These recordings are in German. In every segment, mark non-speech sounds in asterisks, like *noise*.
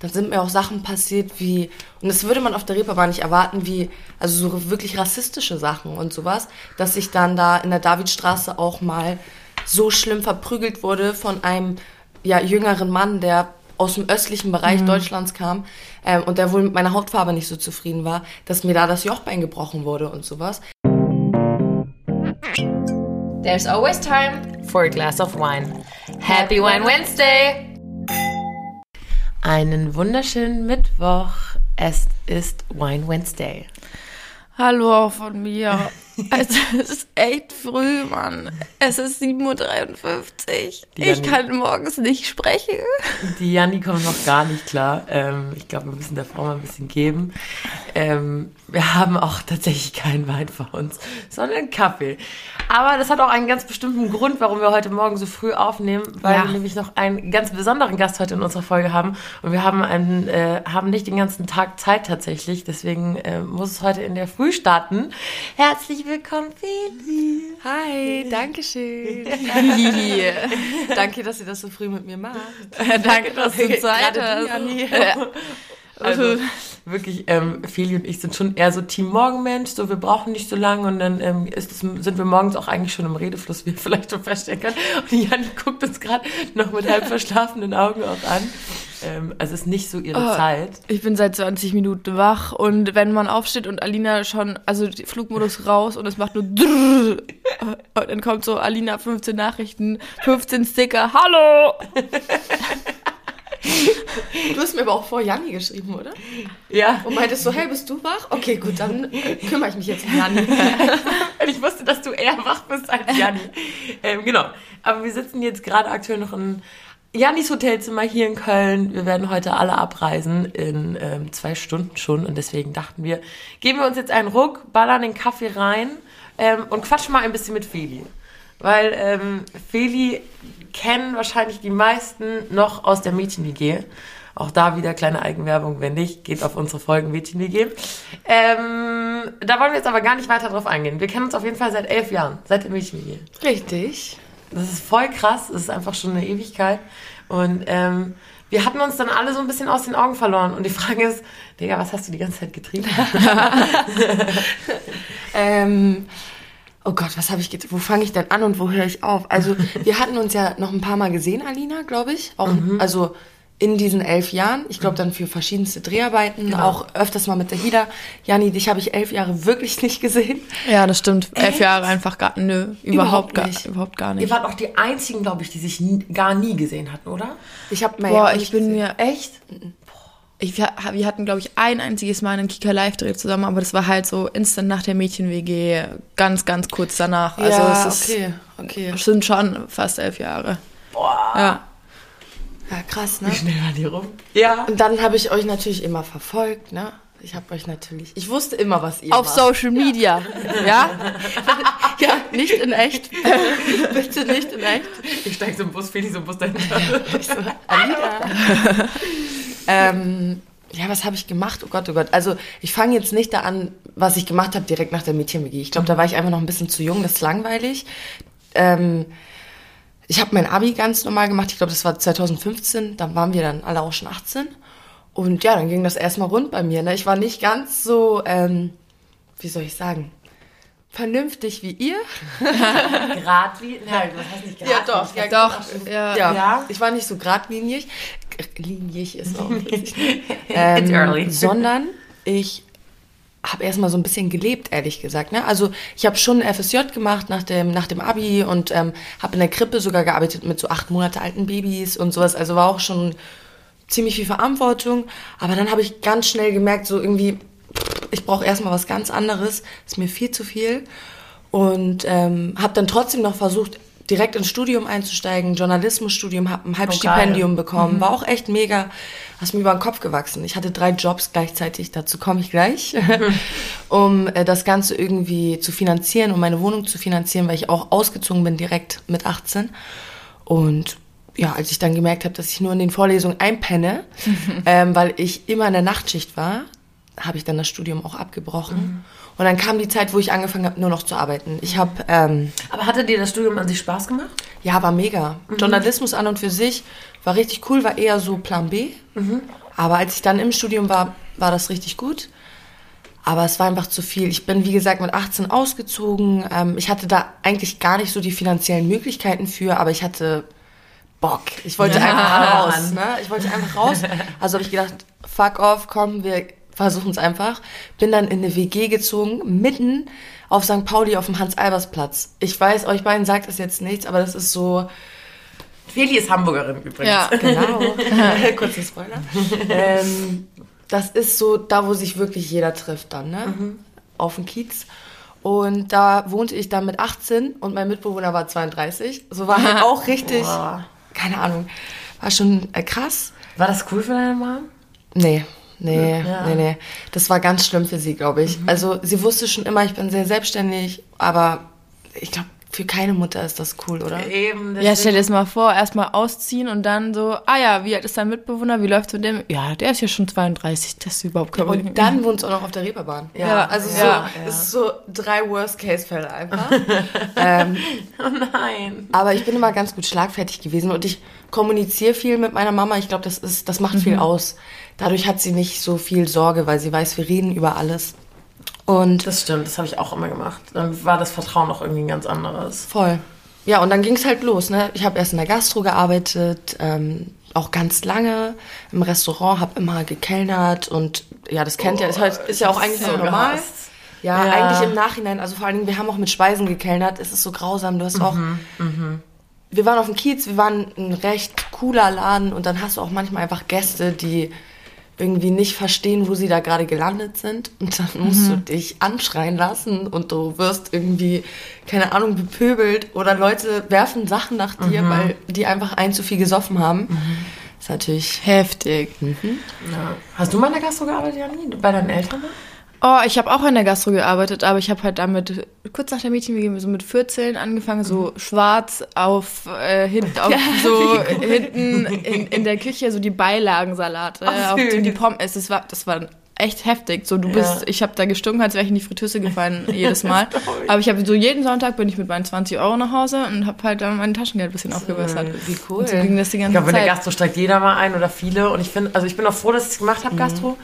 dann sind mir auch Sachen passiert wie, und das würde man auf der Reeperbahn nicht erwarten, wie, also so wirklich rassistische Sachen und sowas, dass ich dann da in der Davidstraße auch mal so schlimm verprügelt wurde von einem ja, jüngeren Mann, der aus dem östlichen Bereich mhm. Deutschlands kam ähm, und der wohl mit meiner Hautfarbe nicht so zufrieden war, dass mir da das Jochbein gebrochen wurde und sowas. There's always time for a glass of wine. Happy Wine Wednesday! Einen wunderschönen Mittwoch. Es ist Wine Wednesday. Hallo auch von mir. *laughs* Also, es ist echt früh, Mann. Es ist 7.53 Uhr. Ich kann morgens nicht sprechen. Die Janni kommt noch gar nicht klar. Ähm, ich glaube, wir müssen der Frau mal ein bisschen geben. Ähm, wir haben auch tatsächlich keinen Wein vor uns, sondern Kaffee. Aber das hat auch einen ganz bestimmten Grund, warum wir heute Morgen so früh aufnehmen, weil ja. wir nämlich noch einen ganz besonderen Gast heute in unserer Folge haben. Und wir haben, einen, äh, haben nicht den ganzen Tag Zeit tatsächlich. Deswegen äh, muss es heute in der Früh starten. Herzlich willkommen, Feli. Hi, danke schön. *laughs* danke, dass ihr das so früh mit mir macht. danke, dass du Zeit hast. Also wirklich, ähm, Feli und ich sind schon eher so Team Morgenmensch, so wir brauchen nicht so lange und dann ähm, ist es, sind wir morgens auch eigentlich schon im Redefluss, wie ihr *laughs* vielleicht schon feststellen könnt. Und Janni guckt uns gerade noch mit halb verschlafenen Augen auch an. Ähm, also es ist nicht so ihre oh, Zeit. Ich bin seit 20 Minuten wach und wenn man aufsteht und Alina schon, also Flugmodus raus und es macht nur und dann kommt so Alina 15 Nachrichten, 15 Sticker, hallo! *laughs* Du hast mir aber auch vor Janni geschrieben, oder? Ja. Und meintest so, hey, bist du wach? Okay, gut, dann kümmere ich mich jetzt um Janni. *laughs* ich wusste, dass du eher wach bist als Janni. Ähm, genau. Aber wir sitzen jetzt gerade aktuell noch in Jannis Hotelzimmer hier in Köln. Wir werden heute alle abreisen in ähm, zwei Stunden schon und deswegen dachten wir, geben wir uns jetzt einen Ruck, ballern den Kaffee rein ähm, und quatschen mal ein bisschen mit Feli. Weil ähm, Feli kennen wahrscheinlich die meisten noch aus der Mädchen-WG. Auch da wieder kleine Eigenwerbung, wenn nicht, geht auf unsere Folgen Mädchen-WG. Ähm, da wollen wir jetzt aber gar nicht weiter drauf eingehen. Wir kennen uns auf jeden Fall seit elf Jahren, seit der Mädchen-WG. Richtig. Das ist voll krass, das ist einfach schon eine Ewigkeit. Und ähm, wir hatten uns dann alle so ein bisschen aus den Augen verloren. Und die Frage ist, Digga, was hast du die ganze Zeit getrieben? *laughs* ähm, Oh Gott, was habe ich jetzt? Wo fange ich denn an und wo höre ich auf? Also, *laughs* wir hatten uns ja noch ein paar Mal gesehen, Alina, glaube ich. Auch, mhm. Also in diesen elf Jahren. Ich glaube dann für verschiedenste Dreharbeiten, genau. auch öfters mal mit der Hida. Jani, dich habe ich elf Jahre wirklich nicht gesehen. Ja, das stimmt. Echt? Elf Jahre einfach gar, nö, überhaupt, überhaupt nicht. Gar, überhaupt gar nicht. Ihr wart auch die einzigen, glaube ich, die sich nie, gar nie gesehen hatten, oder? Ich habe Boah, ich bin gesehen. mir echt. Ich, wir hatten, glaube ich, ein einziges Mal einen Kika Live-Dreh zusammen, aber das war halt so instant nach der Mädchen-WG, ganz, ganz kurz danach. Also ja, es ist, okay, okay. sind schon fast elf Jahre. Boah. Ja. Ja, krass, ne? Wie schnell war die rum? Ja. Und dann habe ich euch natürlich immer verfolgt, ne? Ich habe euch natürlich. Ich wusste immer, was ihr Auf macht. Social Media, ja? ja, *laughs* nicht in echt. *laughs* Bitte nicht in echt. Ich steige so im Bus, Feli so im Bus dahinter. *laughs* ich so, Alida. Ähm, ja, was habe ich gemacht? Oh Gott, oh Gott. Also ich fange jetzt nicht da an, was ich gemacht habe direkt nach der Mädchen-WG. Ich glaube, da war ich einfach noch ein bisschen zu jung, das ist langweilig. Ähm, ich habe mein Abi ganz normal gemacht. Ich glaube, das war 2015. Da waren wir dann alle auch schon 18. Und ja, dann ging das erstmal rund bei mir. Ne? Ich war nicht ganz so, ähm, wie soll ich sagen, vernünftig wie ihr. *laughs* Gradlinig? Nein, das heißt nicht gradlinig. Ja, doch. Ja, doch. Ja, ja. ja. Ich war nicht so gradlinig. Linig ist auch *laughs* ähm, It's early. *laughs* Sondern ich habe erstmal so ein bisschen gelebt, ehrlich gesagt. Ne? Also ich habe schon FSJ gemacht nach dem, nach dem Abi und ähm, habe in der Krippe sogar gearbeitet mit so acht Monate alten Babys und sowas. Also war auch schon ziemlich viel Verantwortung. Aber dann habe ich ganz schnell gemerkt, so irgendwie, ich brauche erstmal was ganz anderes. Ist mir viel zu viel. Und ähm, habe dann trotzdem noch versucht, direkt ins Studium einzusteigen, Journalismusstudium, habe ein Halbstipendium oh, bekommen, mhm. war auch echt mega, hast mir über den Kopf gewachsen. Ich hatte drei Jobs gleichzeitig, dazu komme ich gleich, *laughs* um äh, das Ganze irgendwie zu finanzieren, um meine Wohnung zu finanzieren, weil ich auch ausgezogen bin direkt mit 18. Und ja, als ich dann gemerkt habe, dass ich nur in den Vorlesungen einpenne, *laughs* ähm, weil ich immer in der Nachtschicht war, habe ich dann das Studium auch abgebrochen. Mhm. Und dann kam die Zeit, wo ich angefangen habe, nur noch zu arbeiten. Ich habe. Ähm, Aber hatte dir das Studium an sich Spaß gemacht? Ja, war mega. Mhm. Journalismus an und für sich war richtig cool, war eher so Plan B. Mhm. Aber als ich dann im Studium war, war das richtig gut. Aber es war einfach zu viel. Ich bin, wie gesagt, mit 18 ausgezogen. Ähm, ich hatte da eigentlich gar nicht so die finanziellen Möglichkeiten für, aber ich hatte Bock. Ich wollte *laughs* ja. einfach raus. Ne? Ich wollte einfach raus. Also habe ich gedacht, fuck off, komm, wir versuchen es einfach. Bin dann in eine WG gezogen, mitten auf St. Pauli auf dem Hans-Albers-Platz. Ich weiß, euch beiden sagt das jetzt nichts, aber das ist so... Feli ist Hamburgerin übrigens. Ja, genau. *laughs* *laughs* Kurzer Spoiler. ähm, das ist so da, wo sich wirklich jeder trifft dann, ne? Mhm. Auf dem Kiez. Und da wohnte ich dann mit 18 und mein Mitbewohner war 32. So war halt *laughs* auch richtig, Boah. keine Ahnung, war schon äh, krass. War das cool für deine Mom? Nee. Nee, ja. nee, nee. Das war ganz schlimm für sie, glaube ich. Mhm. Also sie wusste schon immer, ich bin sehr selbstständig, aber ich glaube, für keine Mutter ist das cool, oder? Eben. Ja, stell dir das mal vor, erstmal ausziehen und dann so, ah ja, wie alt ist dein Mitbewohner, wie läuft's mit dem? Ja, der ist ja schon 32, das ist überhaupt kein Und dann wohnt es auch noch auf der Reeperbahn. Ja, ja also so, ja. ist so drei Worst-Case-Fälle einfach. *laughs* ähm, oh nein. Aber ich bin immer ganz gut schlagfertig gewesen und ich kommuniziere viel mit meiner Mama. Ich glaube, das ist, das macht mhm. viel aus. Dadurch hat sie nicht so viel Sorge, weil sie weiß, wir reden über alles. Und das stimmt, das habe ich auch immer gemacht. Dann war das Vertrauen auch irgendwie ein ganz anderes. Voll. Ja, und dann ging es halt los. Ne? Ich habe erst in der Gastro gearbeitet, ähm, auch ganz lange im Restaurant, habe immer gekellnert und ja, das kennt oh, ihr, ist, halt, ist ja auch eigentlich so normal. Ja, ja, eigentlich im Nachhinein, also vor allen Dingen, wir haben auch mit Speisen gekellnert, es ist so grausam, du hast mhm, auch, mhm. wir waren auf dem Kiez, wir waren ein recht cooler Laden und dann hast du auch manchmal einfach Gäste, die irgendwie nicht verstehen, wo sie da gerade gelandet sind. Und dann musst mhm. du dich anschreien lassen und du wirst irgendwie, keine Ahnung, bepöbelt oder Leute werfen Sachen nach dir, mhm. weil die einfach ein zu viel gesoffen haben. Mhm. Das ist natürlich heftig. Mhm. Ja. Hast du mal in der Gastro gearbeitet, Janine? Bei deinen Eltern? Oh, ich habe auch in der Gastro gearbeitet, aber ich habe halt damit kurz nach der Mädchen, so mit 14 angefangen, so mhm. schwarz auf, äh, hint, *laughs* auf ja, so hinten in, in der Küche so die Beilagensalate, Ach, auf dem die Pommes. Das war, das war echt heftig. So, du ja. bist, ich habe da gestunken, als wäre ich in die Fritteuse gefallen *laughs* jedes Mal. Aber ich habe so jeden Sonntag bin ich mit meinen 20 Euro nach Hause und habe halt dann mein Taschengeld ein bisschen aufgebessert. Wie cool. Und so ging das die ganze ich glaube, in der Gastro steigt jeder mal ein oder viele. Und ich finde, also ich bin auch froh, dass ich es gemacht habe, mhm. Gastro.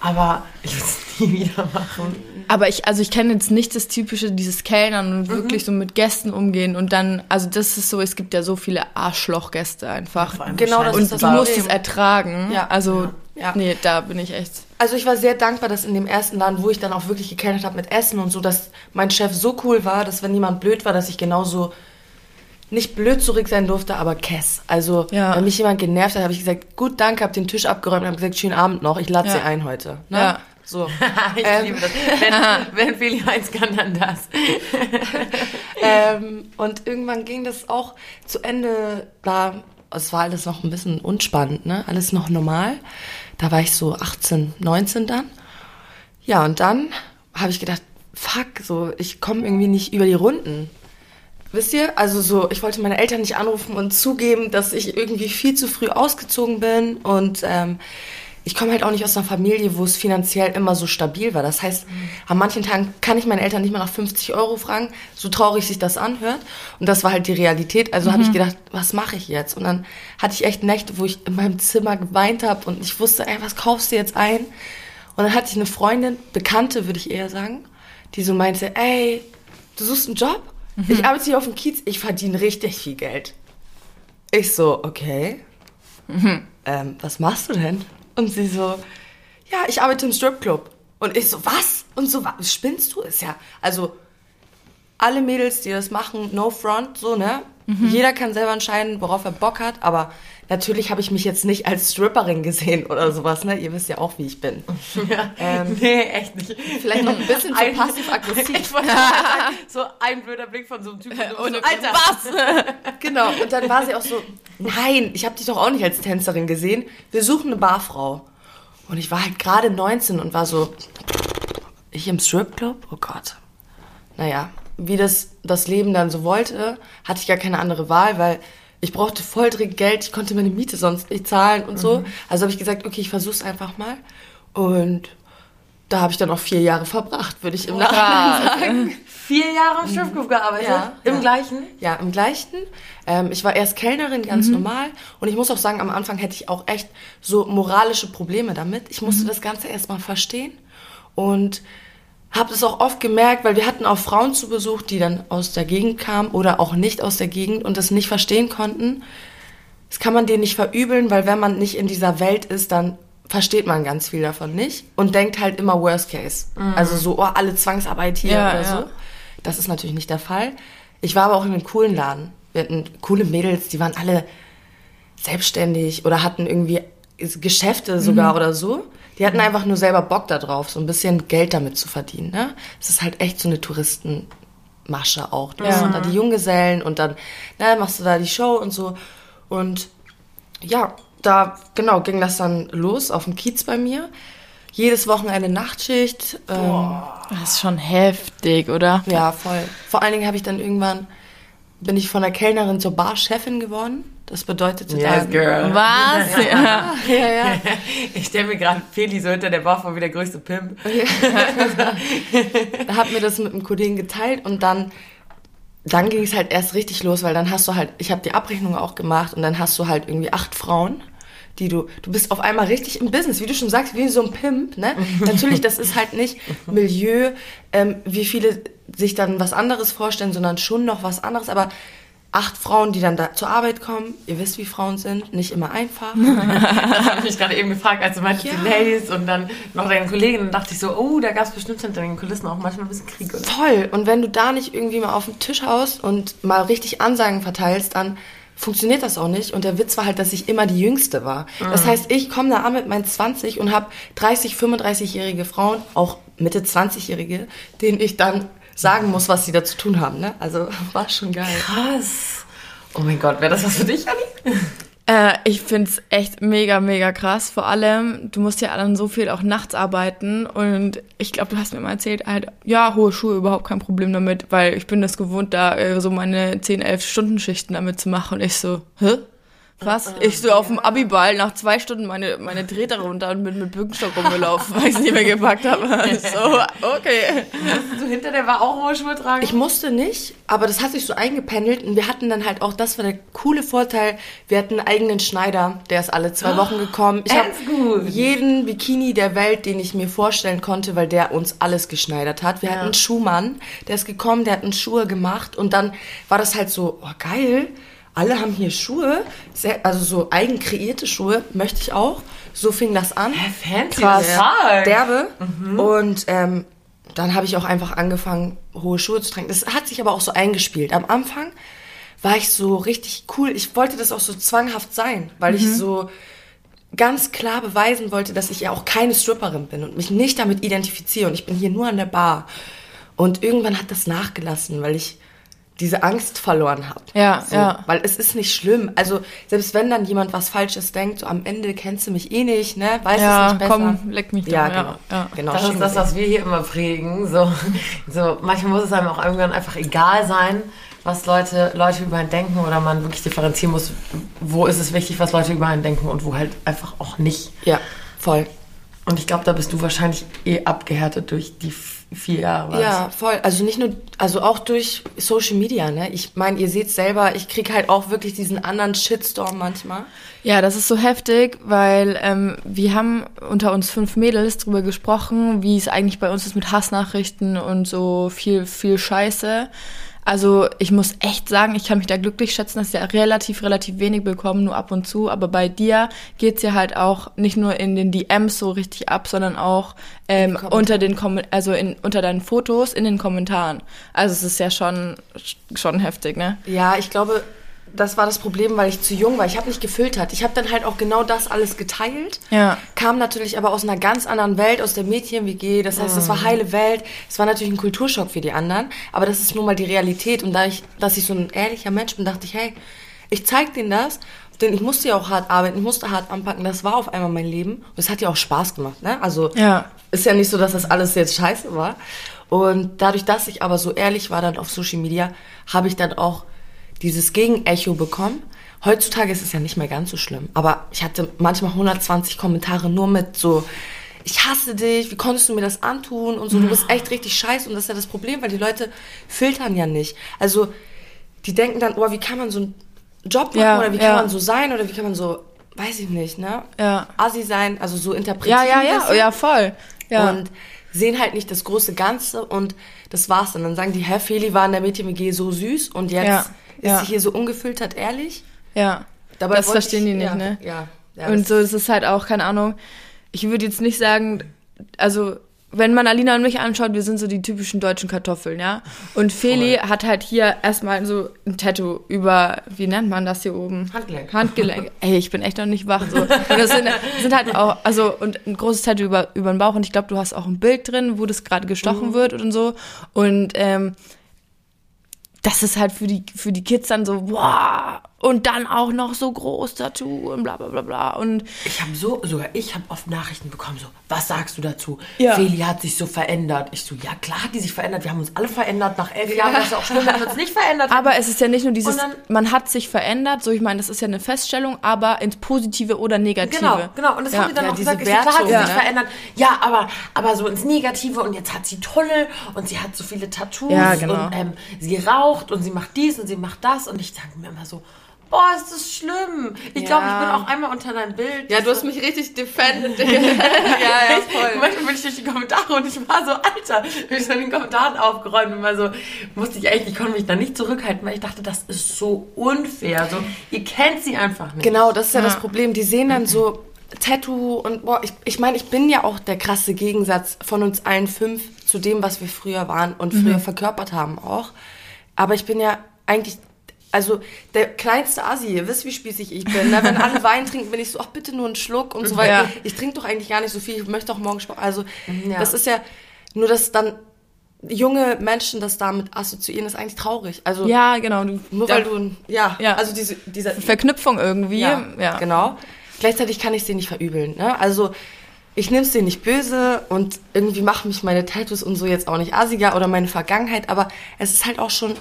Aber ich würde es *laughs* nie wieder machen. Aber ich, also ich kenne jetzt nicht das typische, dieses Kellnern und mhm. wirklich so mit Gästen umgehen und dann, also das ist so, es gibt ja so viele Arschlochgäste einfach. Genau, das und ist das du musst es ertragen. Ja. Also, ja. nee, da bin ich echt. Also ich war sehr dankbar, dass in dem ersten Laden, wo ich dann auch wirklich gekellnert habe mit Essen und so, dass mein Chef so cool war, dass wenn jemand blöd war, dass ich genauso nicht blöd zurück sein durfte, aber Kess. Also, ja. wenn mich jemand genervt hat, habe ich gesagt, gut, danke, habe den Tisch abgeräumt und habe gesagt, schönen Abend noch, ich lade ja. sie ein heute. Ne? Ja. So. *laughs* ich ähm, liebe das. Wenn, *laughs* wenn Feli eins kann, dann das. *laughs* ähm, und irgendwann ging das auch zu Ende, da, es war alles noch ein bisschen unspannend, ne? Alles noch normal. Da war ich so 18, 19 dann. Ja, und dann habe ich gedacht, fuck, so, ich komme irgendwie nicht über die Runden. Wisst ihr? Also so, ich wollte meine Eltern nicht anrufen und zugeben, dass ich irgendwie viel zu früh ausgezogen bin und ähm, ich komme halt auch nicht aus einer Familie, wo es finanziell immer so stabil war. Das heißt, an manchen Tagen kann ich meine Eltern nicht mal nach 50 Euro fragen, so traurig sich das anhört. Und das war halt die Realität. Also mhm. habe ich gedacht, was mache ich jetzt? Und dann hatte ich echt Nächte, wo ich in meinem Zimmer geweint habe und ich wusste, ey, was kaufst du jetzt ein? Und dann hatte ich eine Freundin, Bekannte würde ich eher sagen, die so meinte, ey, du suchst einen Job? Mhm. Ich arbeite hier auf dem Kiez, ich verdiene richtig viel Geld. Ich so, okay. Mhm. Ähm, was machst du denn? Und sie so, ja, ich arbeite im Stripclub. Und ich so, was? Und so, was spinnst du? Ist ja, also alle Mädels, die das machen, no front, so, ne? Mhm. Jeder kann selber entscheiden, worauf er Bock hat, aber natürlich habe ich mich jetzt nicht als Stripperin gesehen oder sowas, ne? Ihr wisst ja auch, wie ich bin. Ja. *laughs* Ähm, nee, echt nicht. Vielleicht noch ein bisschen zu passiv-aggressiv. so ein blöder Blick von so einem Typen. So, und so, Alter, was? *laughs* genau. Und dann war sie auch so, nein, ich habe dich doch auch nicht als Tänzerin gesehen. Wir suchen eine Barfrau. Und ich war halt gerade 19 und war so, ich im Stripclub? Oh Gott. Naja, wie das das Leben dann so wollte, hatte ich gar keine andere Wahl, weil ich brauchte voll dringend Geld, ich konnte meine Miete sonst nicht zahlen und so. Mhm. Also habe ich gesagt, okay, ich versuch's einfach mal. Und da habe ich dann auch vier Jahre verbracht, würde ich im Nachhinein sagen. *laughs* Vier Jahre im Stripclub gearbeitet? Ja, Im ja. gleichen? Ja, im gleichen. Ähm, ich war erst Kellnerin, ganz mhm. normal. Und ich muss auch sagen, am Anfang hätte ich auch echt so moralische Probleme damit. Ich musste mhm. das Ganze erstmal verstehen. Und habe es auch oft gemerkt, weil wir hatten auch Frauen zu Besuch, die dann aus der Gegend kamen oder auch nicht aus der Gegend und das nicht verstehen konnten. Das kann man denen nicht verübeln, weil wenn man nicht in dieser Welt ist, dann versteht man ganz viel davon nicht und denkt halt immer Worst Case. Mhm. Also so, oh, alle Zwangsarbeit hier ja, oder ja. so. Das ist natürlich nicht der Fall. Ich war aber auch in einem coolen Laden. Wir hatten coole Mädels, die waren alle selbstständig oder hatten irgendwie Geschäfte sogar mhm. oder so. Die hatten einfach nur selber Bock darauf, so ein bisschen Geld damit zu verdienen. Ne? Es ist halt echt so eine Touristenmasche auch. Du ja. hast da die Junggesellen und dann ne, machst du da die Show und so. Und ja, da genau ging das dann los auf dem Kiez bei mir. Jedes Wochenende Nachtschicht. Ähm, das ist schon heftig, oder? Ja, voll. Vor allen Dingen habe ich dann irgendwann bin ich von der Kellnerin zur Barchefin geworden. Das bedeutete yes, dann, girl. Was? *laughs* Ja, ja, ja. Ich stelle mir gerade Feli so hinter der Bar vor wie der größte Pimp. *laughs* da hat mir das mit einem Kollegen geteilt und dann dann ging es halt erst richtig los, weil dann hast du halt, ich habe die Abrechnung auch gemacht und dann hast du halt irgendwie acht Frauen die du, du bist auf einmal richtig im Business, wie du schon sagst, wie so ein Pimp, ne? *laughs* Natürlich, das ist halt nicht Milieu, ähm, wie viele sich dann was anderes vorstellen, sondern schon noch was anderes, aber acht Frauen, die dann da zur Arbeit kommen. Ihr wisst, wie Frauen sind, nicht immer einfach. *laughs* das habe ich mich gerade eben gefragt, als du meintest, ja. die Ladies und dann noch deine Kollegin, dann dachte ich so, oh, da gab es bestimmt hinter den Kulissen auch manchmal ein bisschen Krieg. Oder? Voll. Und wenn du da nicht irgendwie mal auf den Tisch haust und mal richtig Ansagen verteilst, dann funktioniert das auch nicht. Und der Witz war halt, dass ich immer die Jüngste war. Mhm. Das heißt, ich komme da an mit meinen 20 und habe 30, 35-jährige Frauen, auch Mitte 20-jährige, denen ich dann sagen muss, was sie da zu tun haben. Ne? Also *laughs* war schon geil. Krass. Oh mein Gott, wäre das was für dich, Anni? Äh, ich find's echt mega, mega krass. Vor allem, du musst ja dann so viel auch nachts arbeiten und ich glaube, du hast mir mal erzählt, halt, ja, hohe Schuhe, überhaupt kein Problem damit, weil ich bin das gewohnt, da äh, so meine 10, 11 Stunden Schichten damit zu machen und ich so, hä? Was? Ich so auf dem Abiball nach zwei Stunden meine, meine Treter runter und bin mit Bückenstock rumgelaufen, *laughs* weil ich es nicht mehr gepackt habe. *laughs* So, okay. Du hinter der war auch hohe Schuhe tragen? Ich musste nicht, aber das hat sich so eingependelt und wir hatten dann halt auch, das war der coole Vorteil, wir hatten einen eigenen Schneider, der ist alle zwei Wochen gekommen. Ich habe jeden Bikini der Welt, den ich mir vorstellen konnte, weil der uns alles geschneidert hat. Wir ja. hatten einen Schuhmann, der ist gekommen, der hat einen Schuhe gemacht und dann war das halt so, oh geil, alle haben hier Schuhe, sehr, also so eigen kreierte Schuhe, möchte ich auch. So fing das an. Fancy Krass, derbe. Mhm. Und ähm, dann habe ich auch einfach angefangen, hohe Schuhe zu tragen. Das hat sich aber auch so eingespielt. Am Anfang war ich so richtig cool. Ich wollte das auch so zwanghaft sein, weil mhm. ich so ganz klar beweisen wollte, dass ich ja auch keine Stripperin bin und mich nicht damit identifiziere. Und ich bin hier nur an der Bar. Und irgendwann hat das nachgelassen, weil ich diese Angst verloren habe. Ja, so, ja. Weil es ist nicht schlimm. Also selbst wenn dann jemand was Falsches denkt, so am Ende kennst du mich eh nicht, ne? Weißt ja, es nicht besser. komm, leck mich ja, genau. Ja, genau. Das ist das, was wir hier immer prägen. So, so manchmal muss es einem auch irgendwann einfach egal sein, was Leute, Leute über einen denken oder man wirklich differenzieren muss, wo ist es wichtig, was Leute über einen denken und wo halt einfach auch nicht. Ja, voll. Und ich glaube, da bist du wahrscheinlich eh abgehärtet durch die vier Jahre. Ja, voll. Also nicht nur, also auch durch Social Media, ne? Ich meine, ihr seht selber, ich krieg halt auch wirklich diesen anderen Shitstorm manchmal. Ja, das ist so heftig, weil ähm, wir haben unter uns fünf Mädels drüber gesprochen, wie es eigentlich bei uns ist mit Hassnachrichten und so viel, viel Scheiße. Also ich muss echt sagen, ich kann mich da glücklich schätzen, dass wir relativ, relativ wenig bekommen, nur ab und zu. Aber bei dir geht's ja halt auch nicht nur in den DMs so richtig ab, sondern auch ähm, unter den Kom also in, unter deinen Fotos in den Kommentaren. Also es ist ja schon schon heftig, ne? Ja, ich glaube, das war das Problem, weil ich zu jung war. Ich habe nicht gefiltert. Ich habe dann halt auch genau das alles geteilt. Ja. Kam natürlich aber aus einer ganz anderen Welt, aus der Mädchen-WG. Das heißt, das war mhm. heile Welt. Es war natürlich ein Kulturschock für die anderen. Aber das ist nun mal die Realität. Und da ich, dass ich so ein ehrlicher Mensch bin, dachte ich, hey, ich zeig denen das. Denn ich musste ja auch hart arbeiten, ich musste hart anpacken. Das war auf einmal mein Leben. Und es hat ja auch Spaß gemacht. Ne? Also ja. ist ja nicht so, dass das alles jetzt scheiße war. Und dadurch, dass ich aber so ehrlich war dann auf Social Media, habe ich dann auch dieses Gegenecho bekommen. Heutzutage ist es ja nicht mehr ganz so schlimm, aber ich hatte manchmal 120 Kommentare nur mit so ich hasse dich, wie konntest du mir das antun und so, du bist echt richtig scheiße und das ist ja das Problem, weil die Leute filtern ja nicht. Also die denken dann, oh, wie kann man so einen Job machen Ja, oder wie ja. kann man so sein oder wie kann man so, weiß ich nicht, ne? Ja. Assi sein, also so interpretieren. Ja, ja, ja, ja, voll. Ja. und sehen halt nicht das große Ganze und das war's dann. Dann sagen die, Herr Feli war in der Mädchen-WG so süß und jetzt Ja, ja. sie hier so ungefiltert ehrlich. ja. Dabei das verstehen die nicht, ja, ne? Ja. ja und so ist es halt auch, keine Ahnung. Ich würde jetzt nicht sagen, also wenn man Alina und mich anschaut, wir sind so die typischen deutschen Kartoffeln, ja. Und Feli hat halt hier erstmal so ein Tattoo über, wie nennt man das hier oben? Handgelenk. Handgelenk. *laughs* Ey, ich bin echt noch nicht wach. So. Und das sind, sind halt auch, also, und ein großes Tattoo über, über den Bauch. Und ich glaube, du hast auch ein Bild drin, wo das gerade gestochen wird und so. Und ähm, das ist halt für die, für die Kids dann so, wow, und dann auch noch so groß Tattoo und bla bla bla bla. Und Ich habe so, sogar ich habe oft Nachrichten bekommen, so, was sagst du dazu? Ja. Feli hat sich so verändert. Ich so, ja klar hat die sich verändert, wir haben uns alle verändert. Nach elf Jahren, das ist auch schlimm, wenn wir uns nicht verändert Aber es ist ja nicht nur dieses, dann- man hat sich verändert, so ich meine, das ist ja eine Feststellung, aber ins Positive oder Negative. Genau, genau. Und das Ja. haben die dann Ja, auch diese gesagt. Ich so, klar hat sie Wertung, sich ne? verändert. Ja, aber, aber so ins Negative und jetzt hat sie Tunnel und sie hat so viele Tattoos Ja, genau. und ähm, sie raucht und sie macht dies und sie macht das und ich denke mir immer so, boah, ist das schlimm. Ich Ja. glaube, ich bin auch einmal unter deinem Bild. ja, du hast mich richtig defended. *laughs* *laughs* ja, ja, voll. Manchmal bin ich durch die Kommentare und ich war so, Alter, bin ich so in den Kommentaren aufgeräumt und war so, musste ich echt, ich konnte mich da nicht zurückhalten, weil ich dachte, das ist so unfair. So, ihr kennt sie einfach nicht. Genau, das ist ja, das Problem. Die sehen dann so Tattoo und boah, ich, ich meine, ich bin ja auch der krasse Gegensatz von uns allen fünf zu dem, was wir früher waren und früher verkörpert haben auch. Aber ich bin ja eigentlich, also der kleinste Asi, ihr wisst, wie spießig ich bin. Ne? Wenn alle Wein trinken, bin ich so, ach bitte nur einen Schluck und so weiter. Ja. Ich trinke doch eigentlich gar nicht so viel, ich möchte auch morgen Sport. Also Ja. das ist ja nur, dass dann junge Menschen das damit assoziieren, ist eigentlich traurig. Also Ja, genau. Du, nur weil du, ja, Ja. also diese, dieser Verknüpfung irgendwie. ja, ja. genau. Gleichzeitig kann ich sie nicht verübeln. Ne? Also ich nehme es dir nicht böse und irgendwie machen mich meine Tattoos und so jetzt auch nicht asiger oder meine Vergangenheit, aber es ist halt auch schon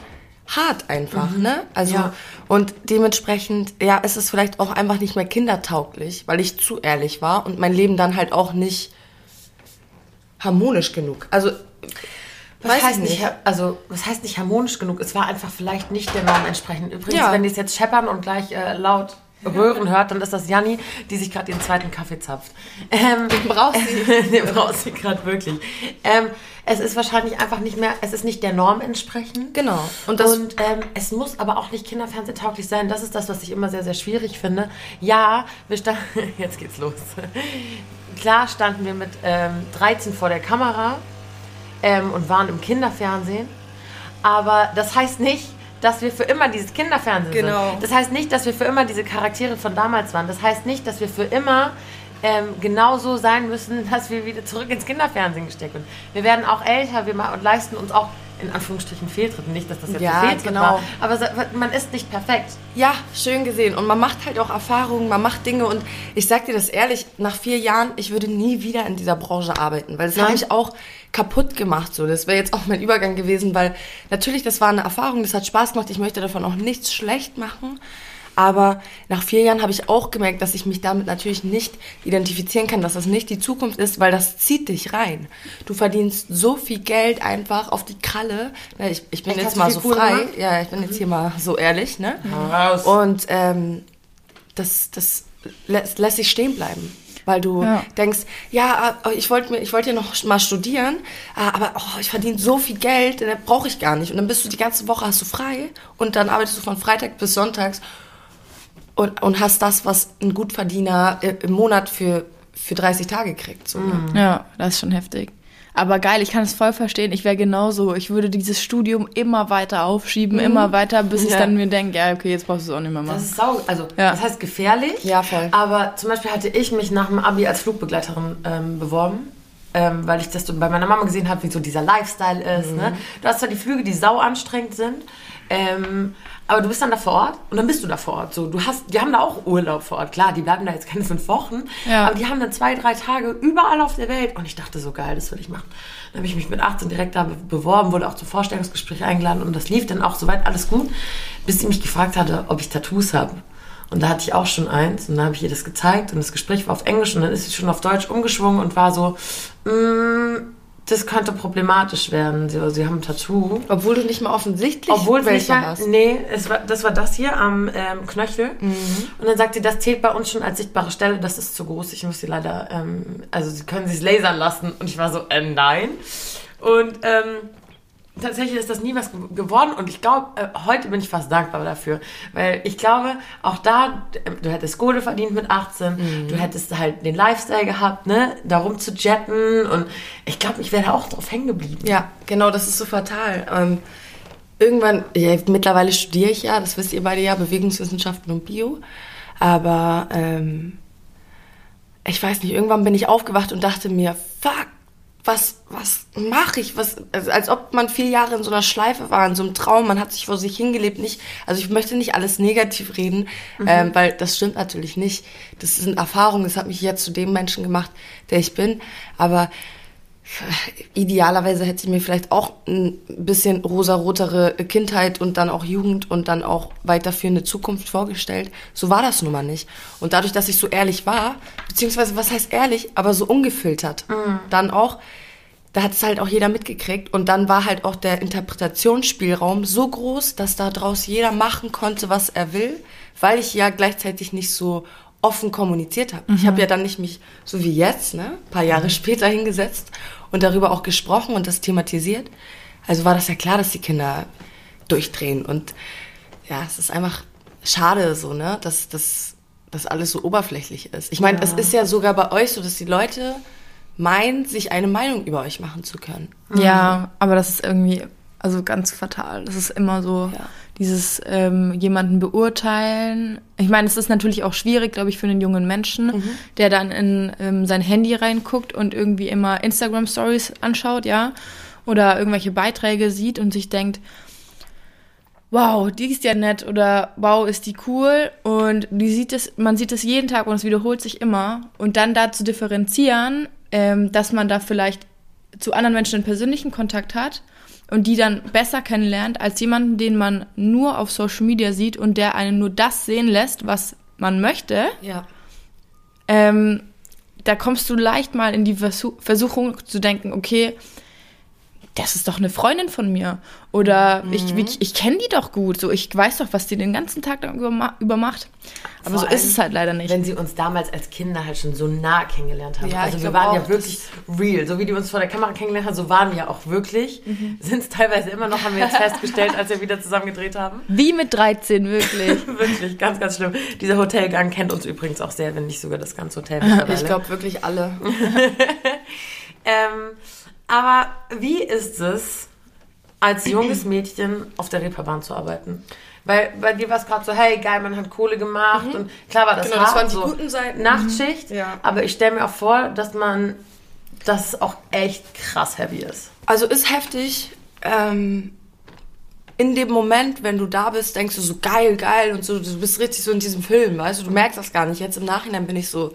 hart einfach, ne? Also Ja. und dementsprechend, ja, es ist vielleicht auch einfach nicht mehr kindertauglich, weil ich zu ehrlich war und mein Leben dann halt auch nicht harmonisch genug. Also Was weiß heißt ich nicht, also was heißt nicht harmonisch genug? Es war einfach vielleicht nicht der Norm entsprechend. Übrigens, Ja. wenn die es jetzt scheppern und gleich äh, laut röhren hört, dann ist das Janni, die sich gerade ihren zweiten Kaffee zapft. Ähm, Den braucht sie. *laughs* Den braucht sie gerade wirklich. Ähm, es ist wahrscheinlich einfach nicht mehr, es ist nicht der Norm entsprechend. Genau. Und das Und ähm, es muss aber auch nicht kinderfernsehtauglich sein. Das ist das, was ich immer sehr, sehr schwierig finde. Ja, wir standen, *laughs* jetzt geht's los. Klar standen wir mit ähm, 13 vor der Kamera ähm, und waren im Kinderfernsehen. Aber das heißt nicht, dass wir für immer dieses Kinderfernsehen Genau. sind. Das heißt nicht, dass wir für immer diese Charaktere von damals waren. Das heißt nicht, dass wir für immer ähm, genauso sein müssen, *laughs* dass wir wieder zurück ins Kinderfernsehen gesteckt werden. Wir werden auch älter wir und leisten uns auch in Anführungsstrichen Fehltritte. Nicht, dass das jetzt Ja, ein Fehltritt genau. war. Aber man ist nicht perfekt. Ja, schön gesehen. Und man macht halt auch Erfahrungen, man macht Dinge. Und ich sag dir das ehrlich, nach vier Jahren, ich würde nie wieder in dieser Branche arbeiten, weil das hat Nein. mich auch kaputt gemacht. So, das wäre jetzt auch mein Übergang gewesen, weil natürlich, das war eine Erfahrung, das hat Spaß gemacht. Ich möchte davon auch nichts schlecht machen. Aber nach vier Jahren habe ich auch gemerkt, dass ich mich damit natürlich nicht identifizieren kann, dass das nicht die Zukunft ist, weil das zieht dich rein. Du verdienst so viel Geld einfach auf die Kralle. Ich, ich bin Echt, jetzt mal so frei. gemacht? Ja, ich bin jetzt hier mal so ehrlich, ne? Raus. Und ähm, das, das lässt, lässt sich stehen bleiben. Weil du Ja. denkst, ja, äh, ich wollte mir, ich wollte ja noch mal studieren, äh, aber oh, ich verdiene so viel Geld, das brauche ich gar nicht. Und dann bist du die ganze Woche hast du frei und dann arbeitest du von Freitag bis Sonntags und, und hast das, was ein Gutverdiener äh, im Monat für, für 30 Tage kriegt. So, ne? Ja, das ist schon heftig. Aber geil, ich kann es voll verstehen. Ich wäre genauso. Ich würde dieses Studium immer weiter aufschieben, immer weiter, bis ich Ja. dann mir denke, ja, okay, jetzt brauchst du es auch nicht mehr Das machen. ist sau, also Ja. das heißt gefährlich. Ja, voll. Aber zum Beispiel hatte ich mich nach dem Abi als Flugbegleiterin ähm, beworben. Ähm, weil ich das bei meiner Mama gesehen habe, wie so dieser Lifestyle ist. Ne? Du hast zwar die Flüge, die sau anstrengend sind, ähm, aber du bist dann da vor Ort und dann bist du da vor Ort. So, du hast, die haben da auch Urlaub vor Ort. Klar, die bleiben da jetzt keine fünf Wochen, Ja. aber die haben dann zwei, drei Tage überall auf der Welt. Und ich dachte so geil, das will ich machen. Dann habe ich mich mit 18 direkt da be- beworben, wurde auch zum Vorstellungsgespräch eingeladen und das lief dann auch soweit alles gut, bis sie mich gefragt hatte, ob ich Tattoos habe. Und da hatte ich auch schon eins und dann habe ich ihr das gezeigt und das Gespräch war auf Englisch und dann ist sie schon auf Deutsch umgeschwungen und war so, mm, das könnte problematisch werden. Sie, sie haben ein Tattoo. Obwohl du nicht mal offensichtlich Obwohl welche mal, hast. Nee, es war, das war das hier am ähm, Knöchel. Mhm. Und dann sagt sie, das zählt bei uns schon als sichtbare Stelle. Das ist zu groß. Ich muss sie leider, ähm, also sie können sich lasern lassen. Und ich war so, äh, nein. Und ähm, tatsächlich ist das nie was geworden und ich glaube, äh, heute bin ich fast dankbar dafür, weil ich glaube, auch da, du hättest Kohle verdient mit 18, mhm. du hättest halt den Lifestyle gehabt, ne, darum zu jetten und ich glaube, ich wäre auch drauf hängen geblieben. Ja, genau, das ist so fatal. Ähm, irgendwann, ja, mittlerweile studiere ich ja, das wisst ihr beide ja, Bewegungswissenschaften und Bio, aber ähm, ich weiß nicht, irgendwann bin ich aufgewacht und dachte mir, fuck, was, was mache ich? Was, also als ob man vier Jahre in so einer Schleife war, in so einem Traum, man hat sich vor sich hingelebt. Nicht, also ich möchte nicht alles negativ reden, mhm. ähm, weil das stimmt natürlich nicht. Das sind Erfahrungen, das hat mich jetzt zu dem Menschen gemacht, der ich bin. Aber idealerweise hätte ich mir vielleicht auch ein bisschen rosarotere Kindheit und dann auch Jugend und dann auch weiterführende Zukunft vorgestellt. So war das nun mal nicht. Und dadurch, dass ich so ehrlich war, beziehungsweise was heißt ehrlich, aber so ungefiltert, mhm. dann auch, da hat es halt auch jeder mitgekriegt und dann war halt auch der Interpretationsspielraum so groß, dass da draus jeder machen konnte, was er will, weil ich ja gleichzeitig nicht so offen kommuniziert habe. Mhm. Ich habe ja dann nicht mich so wie jetzt, ne, paar Jahre mhm. später hingesetzt und darüber auch gesprochen und das thematisiert. Also war das ja klar, dass die Kinder durchdrehen und ja, es ist einfach schade so, ne, dass das dass alles so oberflächlich ist. Ich meine, ja. es ist ja sogar bei euch so, dass die Leute meinen, sich eine Meinung über euch machen zu können. Ja, aber das ist irgendwie also ganz fatal. Das ist immer so. Ja dieses ähm, jemanden beurteilen. Ich meine, es ist natürlich auch schwierig, glaube ich, für einen jungen Menschen, mhm. der dann in ähm, sein Handy reinguckt und irgendwie immer Instagram Stories anschaut, ja, oder irgendwelche Beiträge sieht und sich denkt, wow, die ist ja nett oder wow, ist die cool und die sieht es, man sieht es jeden Tag und es wiederholt sich immer und dann da zu differenzieren, ähm, dass man da vielleicht zu anderen Menschen einen persönlichen Kontakt hat und die dann besser kennenlernt als jemanden, den man nur auf Social Media sieht und der einen nur das sehen lässt, was man möchte. Ja. Ähm, da kommst du leicht mal in die Versuchung zu denken, okay, das ist doch eine Freundin von mir. Oder mhm. ich, ich, ich kenne die doch gut. So, ich weiß doch, was die den ganzen Tag über, über macht. Aber Vor so ist es halt leider nicht. Wenn sie uns damals als Kinder halt schon so nah kennengelernt haben. Ja, also wir waren auch, ja wirklich real. So wie die uns vor der Kamera kennengelernt haben, so waren wir auch wirklich. Mhm. Sind es teilweise immer noch, haben wir jetzt festgestellt, als wir wieder zusammen gedreht haben. Wie mit 13, wirklich. *laughs* wirklich, ganz, ganz schlimm. Dieser Hotelgang kennt uns übrigens auch sehr, wenn nicht sogar das ganze Hotel. Ich glaube wirklich alle. *laughs* ähm, aber wie ist es, als junges Mädchen auf der Reeperbahn zu arbeiten? Weil bei dir war es gerade so, hey, geil, man hat Kohle gemacht mhm. und klar war das genau, hart, das waren die so guten Seiten. Nachtschicht. Mhm. Ja. Aber ich stelle mir auch vor, dass man, das auch echt krass heavy ist. Also ist heftig. Ähm, in dem Moment, wenn du da bist, denkst du so geil, geil und so, du bist richtig so in diesem Film, weißt du, du merkst das gar nicht. Jetzt im Nachhinein bin ich so,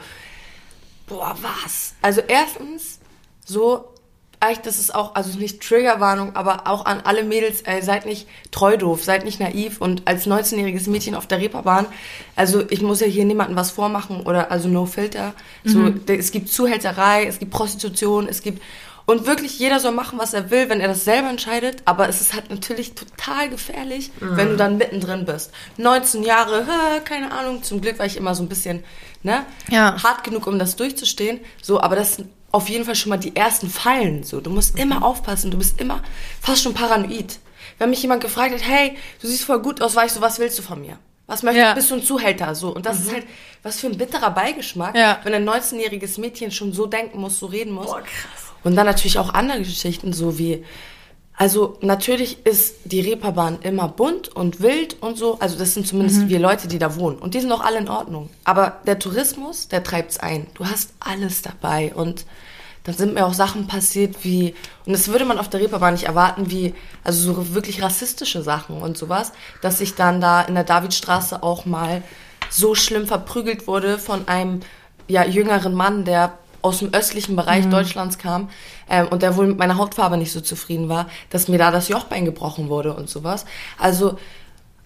boah, was? Also erstens, so echt, das ist auch, also nicht Triggerwarnung, aber auch an alle Mädels, ey, seid nicht treu doof, seid nicht naiv und als 19-jähriges Mädchen auf der Reeperbahn, also ich muss ja hier niemandem was vormachen oder also no filter, so, mhm. es gibt Zuhälterei, es gibt Prostitution, es gibt und wirklich jeder soll machen, was er will, wenn er das selber entscheidet. Aber es ist halt natürlich total gefährlich, mhm. wenn du dann mittendrin bist. 19 Jahre, hä, keine Ahnung. Zum Glück war ich immer so ein bisschen ne, ja. hart genug, um das durchzustehen. So, aber das auf jeden Fall schon mal die ersten Fallen. So, du musst immer aufpassen, du bist immer fast schon paranoid. Wenn mich jemand gefragt hat, hey, du siehst voll gut aus, weißt du, was willst du von mir? Was möchtest ja. bist du ein Zuhälter? So. Und das mhm. ist halt, was für ein bitterer Beigeschmack, ja. wenn ein 19-jähriges Mädchen schon so denken muss, so reden muss. Boah, krass. Und dann natürlich auch andere Geschichten, so wie, also natürlich ist die Reeperbahn immer bunt und wild und so. Also das sind zumindest mhm. wir Leute, die da wohnen. Und die sind auch alle in Ordnung. Aber der Tourismus, der treibt's ein. Du hast alles dabei. Und dann sind mir auch Sachen passiert wie, und das würde man auf der Reeperbahn nicht erwarten, wie, also so wirklich rassistische Sachen und sowas, dass ich dann da in der Davidstraße auch mal so schlimm verprügelt wurde von einem ja, jüngeren Mann, der aus dem östlichen Bereich mhm. Deutschlands kam ähm, und der wohl mit meiner Hautfarbe nicht so zufrieden war, dass mir da das Jochbein gebrochen wurde und sowas. Also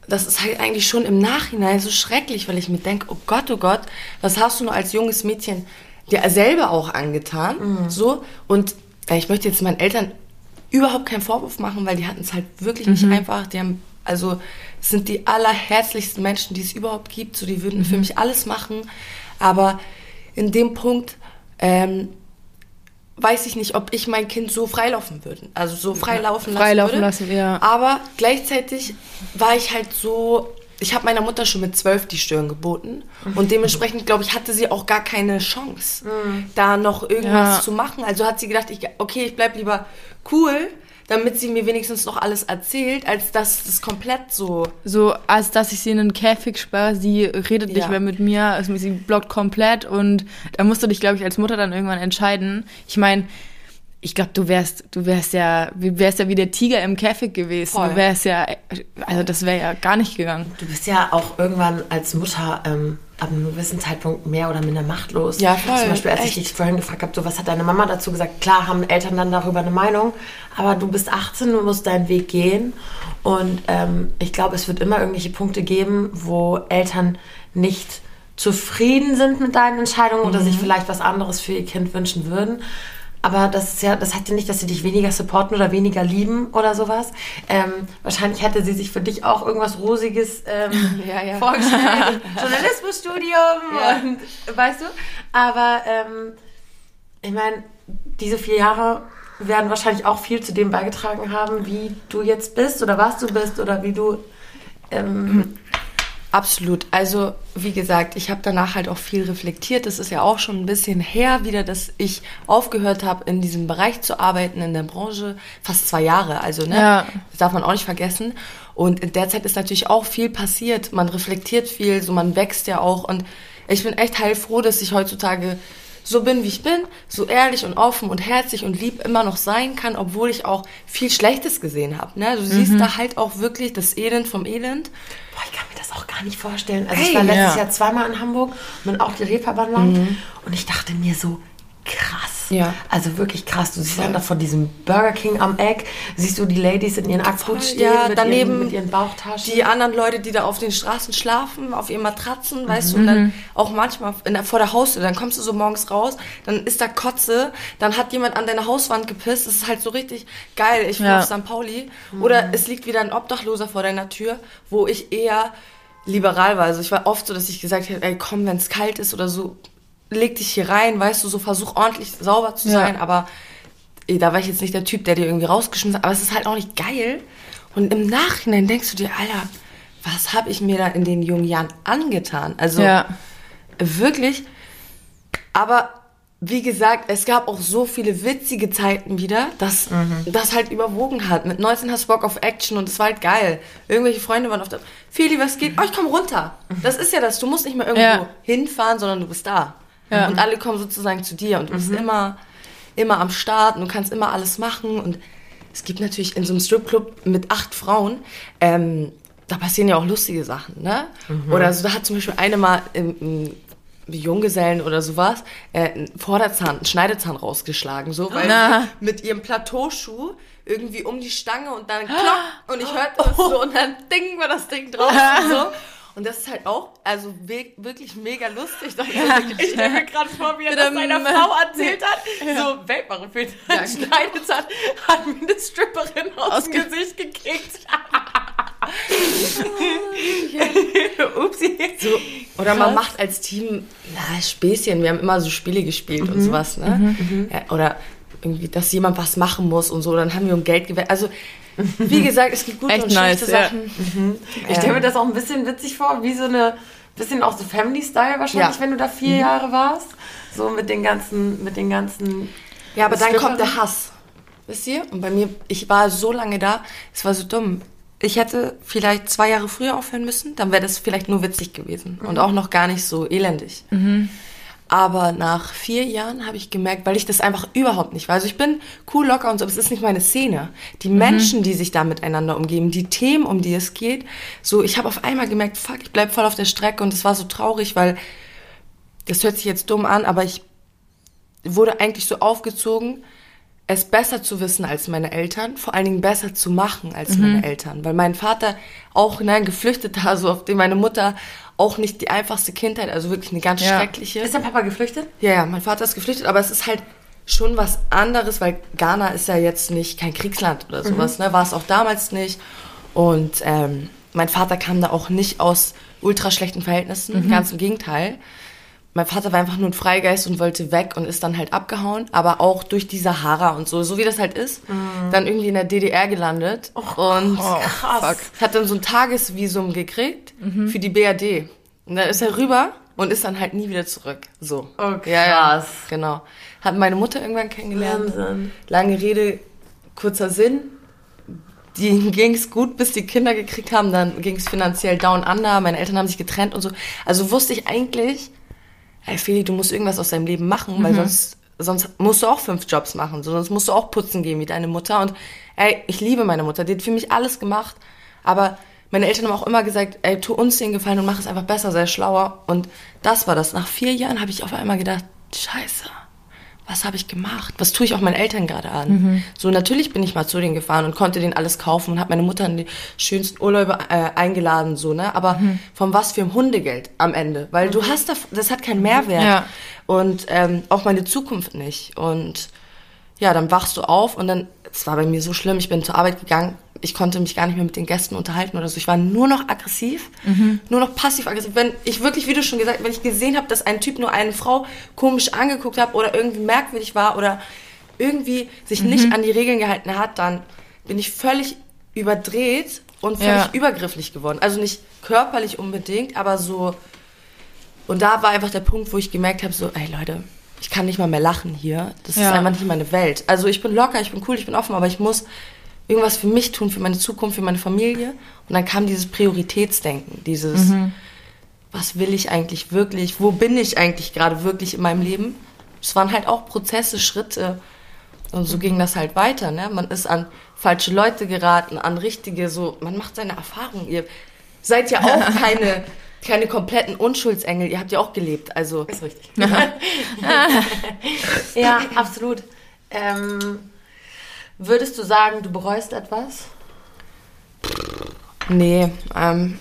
das ist halt eigentlich schon im Nachhinein so schrecklich, weil ich mir denke, oh Gott, oh Gott, was hast du nur als junges Mädchen dir selber auch angetan? Mhm. So. Und ich möchte jetzt meinen Eltern überhaupt keinen Vorwurf machen, weil die hatten es halt wirklich mhm. nicht einfach. Die haben, also es sind die allerherzlichsten Menschen, die es überhaupt gibt. So, die würden mhm. für mich alles machen. Aber in dem Punkt ähm, weiß ich nicht, ob ich mein Kind so freilaufen würde. Also so freilaufen lassen freilaufen würde. lassen, ja. Aber gleichzeitig war ich halt so, ich habe meiner Mutter schon mit zwölf die Stirn geboten und dementsprechend glaube ich hatte sie auch gar keine Chance, mhm. da noch irgendwas ja. zu machen. Also hat sie gedacht, ich, okay, ich bleib lieber cool damit sie mir wenigstens noch alles erzählt, als dass das komplett so. So, als dass ich sie in einen Käfig sperre, sie redet ja. nicht mehr mit mir, also sie blockt komplett und da musst du dich, glaube ich, als Mutter dann irgendwann entscheiden. Ich meine, ich glaube, du wärst, du wärst ja, wärst ja wie der Tiger im Käfig gewesen. Voll. Du wärst ja, also das wäre ja gar nicht gegangen. Du bist ja auch irgendwann als Mutter ähm, ab einem gewissen Zeitpunkt mehr oder minder machtlos. Ja, voll. Zum Beispiel, als Echt? ich dich vorhin gefragt habe, so, was hat deine Mama dazu gesagt? Klar haben Eltern dann darüber eine Meinung, aber du bist 18 und musst deinen Weg gehen. Und ähm, ich glaube, es wird immer irgendwelche Punkte geben, wo Eltern nicht zufrieden sind mit deinen Entscheidungen mhm. oder sich vielleicht was anderes für ihr Kind wünschen würden. Aber das ist ja, das heißt ja nicht, dass sie dich weniger supporten oder weniger lieben oder sowas. Ähm, wahrscheinlich hätte sie sich für dich auch irgendwas Rosiges ähm, *laughs* ja, ja. vorgestellt. *laughs* Journalismusstudium ja. und weißt du. Aber ähm, ich meine, diese vier Jahre werden wahrscheinlich auch viel zu dem beigetragen haben, wie du jetzt bist oder was du bist oder wie du ähm, *clears throat* Absolut. Also, wie gesagt, ich habe danach halt auch viel reflektiert. Das ist ja auch schon ein bisschen her wieder, dass ich aufgehört habe, in diesem Bereich zu arbeiten, in der Branche. Fast zwei Jahre, also, ne? Ja. Das darf man auch nicht vergessen. Und in der Zeit ist natürlich auch viel passiert. Man reflektiert viel, so man wächst ja auch. Und ich bin echt heilfroh, dass ich heutzutage so bin, wie ich bin, so ehrlich und offen und herzlich und lieb immer noch sein kann, obwohl ich auch viel Schlechtes gesehen habe. Ne? Du siehst mhm. da halt auch wirklich das Elend vom Elend. Boah, ich kann mir das auch gar nicht vorstellen. Also hey, ich war letztes ja. Jahr zweimal in Hamburg und auch die Reeperbahn mhm. und ich dachte mir so, krass ja. Also wirklich krass. Du siehst dann da von diesem Burger King am Eck, siehst du die Ladies in ihren Ackboots stehen ja, mit, daneben ihren, mit ihren Bauchtaschen. Die anderen Leute, die da auf den Straßen schlafen, auf ihren Matratzen, mhm. weißt du, und dann mhm. auch manchmal der, vor der Haustür, dann kommst du so morgens raus, dann ist da Kotze, dann hat jemand an deine Hauswand gepisst, das ist halt so richtig geil, ich ja. auf St. Pauli. Mhm. Oder es liegt wieder ein Obdachloser vor deiner Tür, wo ich eher liberal war. Also ich war oft so, dass ich gesagt habe, ey komm, wenn es kalt ist oder so, leg dich hier rein, weißt du, so versuch ordentlich sauber zu sein, ja. aber ey, da war ich jetzt nicht der Typ, der dir irgendwie rausgeschmissen hat, aber es ist halt auch nicht geil. Und im Nachhinein denkst du dir, Alter, was habe ich mir da in den jungen Jahren angetan? Also ja. wirklich, aber wie gesagt, es gab auch so viele witzige Zeiten wieder, dass mhm. das halt überwogen hat. Mit 19 hast du Bock auf Action und es war halt geil. Irgendwelche Freunde waren auf der. Feli, was geht? Oh, ich komm runter. Das ist ja das. Du musst nicht mehr irgendwo ja. hinfahren, sondern du bist da. Ja. Und alle kommen sozusagen zu dir und du bist mhm. immer, immer am Start und du kannst immer alles machen. Und es gibt natürlich in so einem Stripclub mit acht Frauen, ähm, da passieren ja auch lustige Sachen, ne? Mhm. Oder so, da hat zum Beispiel eine mal im, im Junggesellen oder sowas, äh, einen Vorderzahn, einen Schneidezahn rausgeschlagen, so, weil Na. mit ihrem Plateauschuh irgendwie um die Stange und dann *gasps* klock und ich hörte das so und dann ding war das Ding drauf und so. *laughs* Und das ist halt auch, also wirklich mega lustig. Ja, ich stelle mir gerade vor, wie er das seiner Frau erzählt hat. *laughs* Ja. So, ja, schneidet hat, hat mir eine Stripperin aus, dem Gesicht gekriegt. *laughs* Upsi. So, oder man macht als Team na, Späßchen. Wir haben immer so Spiele gespielt mhm. und sowas. Ne? Mhm, mhm. Ja, oder irgendwie, dass jemand was machen muss und so. Dann haben wir um Geld gewählt. Also wie gesagt, es gibt gute Echt und nice, schlechte Sachen. Ja. Mhm. Ich stelle mir das auch ein bisschen witzig vor, wie so eine, bisschen auch so Family-Style wahrscheinlich, ja. wenn du da vier mhm. Jahre warst. So mit den ganzen, mit den ganzen. Ja, aber dann kommt der Hass. Wisst ihr? Und bei mir, ich war so lange da, es war so dumm. Ich hätte vielleicht zwei Jahre früher aufhören müssen, dann wäre das vielleicht nur witzig gewesen mhm. und auch noch gar nicht so elendig. Mhm. Aber nach vier Jahren habe ich gemerkt, weil ich das einfach überhaupt nicht war. Also ich bin cool, locker und so, aber es ist nicht meine Szene. Die mhm. Menschen, die sich da miteinander umgeben, die Themen, um die es geht, so, ich habe auf einmal gemerkt, fuck, ich bleib voll auf der Strecke und es war so traurig, weil das hört sich jetzt dumm an, aber ich wurde eigentlich so aufgezogen, es besser zu wissen als meine Eltern, vor allen Dingen besser zu machen als mhm. meine Eltern. Weil mein Vater auch ne, geflüchteter, *laughs* so auf dem meine Mutter auch nicht die einfachste Kindheit, also wirklich eine ganz ja. schreckliche. Ist der Papa geflüchtet? Ja, ja, mein Vater ist geflüchtet, aber es ist halt schon was anderes, weil Ghana ist ja jetzt nicht kein Kriegsland oder sowas, mhm. ne? War es auch damals nicht. Und ähm, mein Vater kam da auch nicht aus ultra schlechten Verhältnissen, mhm. ganz im Gegenteil mein Vater war einfach nur ein Freigeist und wollte weg und ist dann halt abgehauen, aber auch durch die Sahara und so, so wie das halt ist, mhm. dann irgendwie in der DDR gelandet oh, und oh, krass. hat dann so ein Tagesvisum gekriegt mhm. für die BRD. Und dann ist er rüber und ist dann halt nie wieder zurück. So. Oh, krass. Ja, ja, genau. Hat meine Mutter irgendwann kennengelernt. Wahnsinn. Lange Rede, kurzer Sinn. Die ging es gut, bis die Kinder gekriegt haben. Dann ging es finanziell down under. Meine Eltern haben sich getrennt und so. Also wusste ich eigentlich, ey Feli, du musst irgendwas aus deinem Leben machen, weil mhm. sonst, sonst musst du auch fünf Jobs machen, sonst musst du auch putzen gehen wie deine Mutter. Und ey, ich liebe meine Mutter, die hat für mich alles gemacht, aber meine Eltern haben auch immer gesagt, ey, tu uns den Gefallen und mach es einfach besser, sei schlauer. Und das war das. Nach vier Jahren habe ich auf einmal gedacht, scheiße, was habe ich gemacht? Was tue ich auch meinen Eltern gerade an? Mhm. So, natürlich bin ich mal zu denen gefahren und konnte denen alles kaufen und habe meine Mutter in die schönsten Urlaube äh, eingeladen, so, ne? Aber mhm. von was für ein Hundegeld am Ende? Weil mhm. du hast da, das hat keinen Mehrwert. Ja. Und ähm, auch meine Zukunft nicht. Und ja, dann wachst du auf und dann, es war bei mir so schlimm, ich bin zur Arbeit gegangen, ich konnte mich gar nicht mehr mit den Gästen unterhalten oder so. Ich war nur noch aggressiv, mhm. nur noch passiv-aggressiv. Wenn ich wirklich, wie du schon gesagt hast, wenn ich gesehen habe, dass ein Typ nur eine Frau komisch angeguckt hat oder irgendwie merkwürdig war oder irgendwie sich mhm. nicht an die Regeln gehalten hat, dann bin ich völlig überdreht und völlig ja. übergrifflich geworden. Also nicht körperlich unbedingt, aber so. Und da war einfach der Punkt, wo ich gemerkt habe, so, ey Leute, ich kann nicht mal mehr lachen hier. Das ja. ist einfach nicht meine Welt. Also ich bin locker, ich bin cool, ich bin offen, aber ich muss irgendwas für mich tun, für meine Zukunft, für meine Familie. Und dann kam dieses Prioritätsdenken, dieses, mhm. was will ich eigentlich wirklich, wo bin ich eigentlich gerade wirklich in meinem Leben? Es waren halt auch Prozesse, Schritte. Und so ging das halt weiter. Ne? Man ist an falsche Leute geraten, an richtige, so, man macht seine Erfahrungen. Ihr seid ja auch *laughs* keine, keine kompletten Unschuldsengel, ihr habt ja auch gelebt. Also. Ist richtig. *laughs* *laughs* ja, absolut. Ähm, Würdest du sagen, du bereust etwas? Nee, ähm,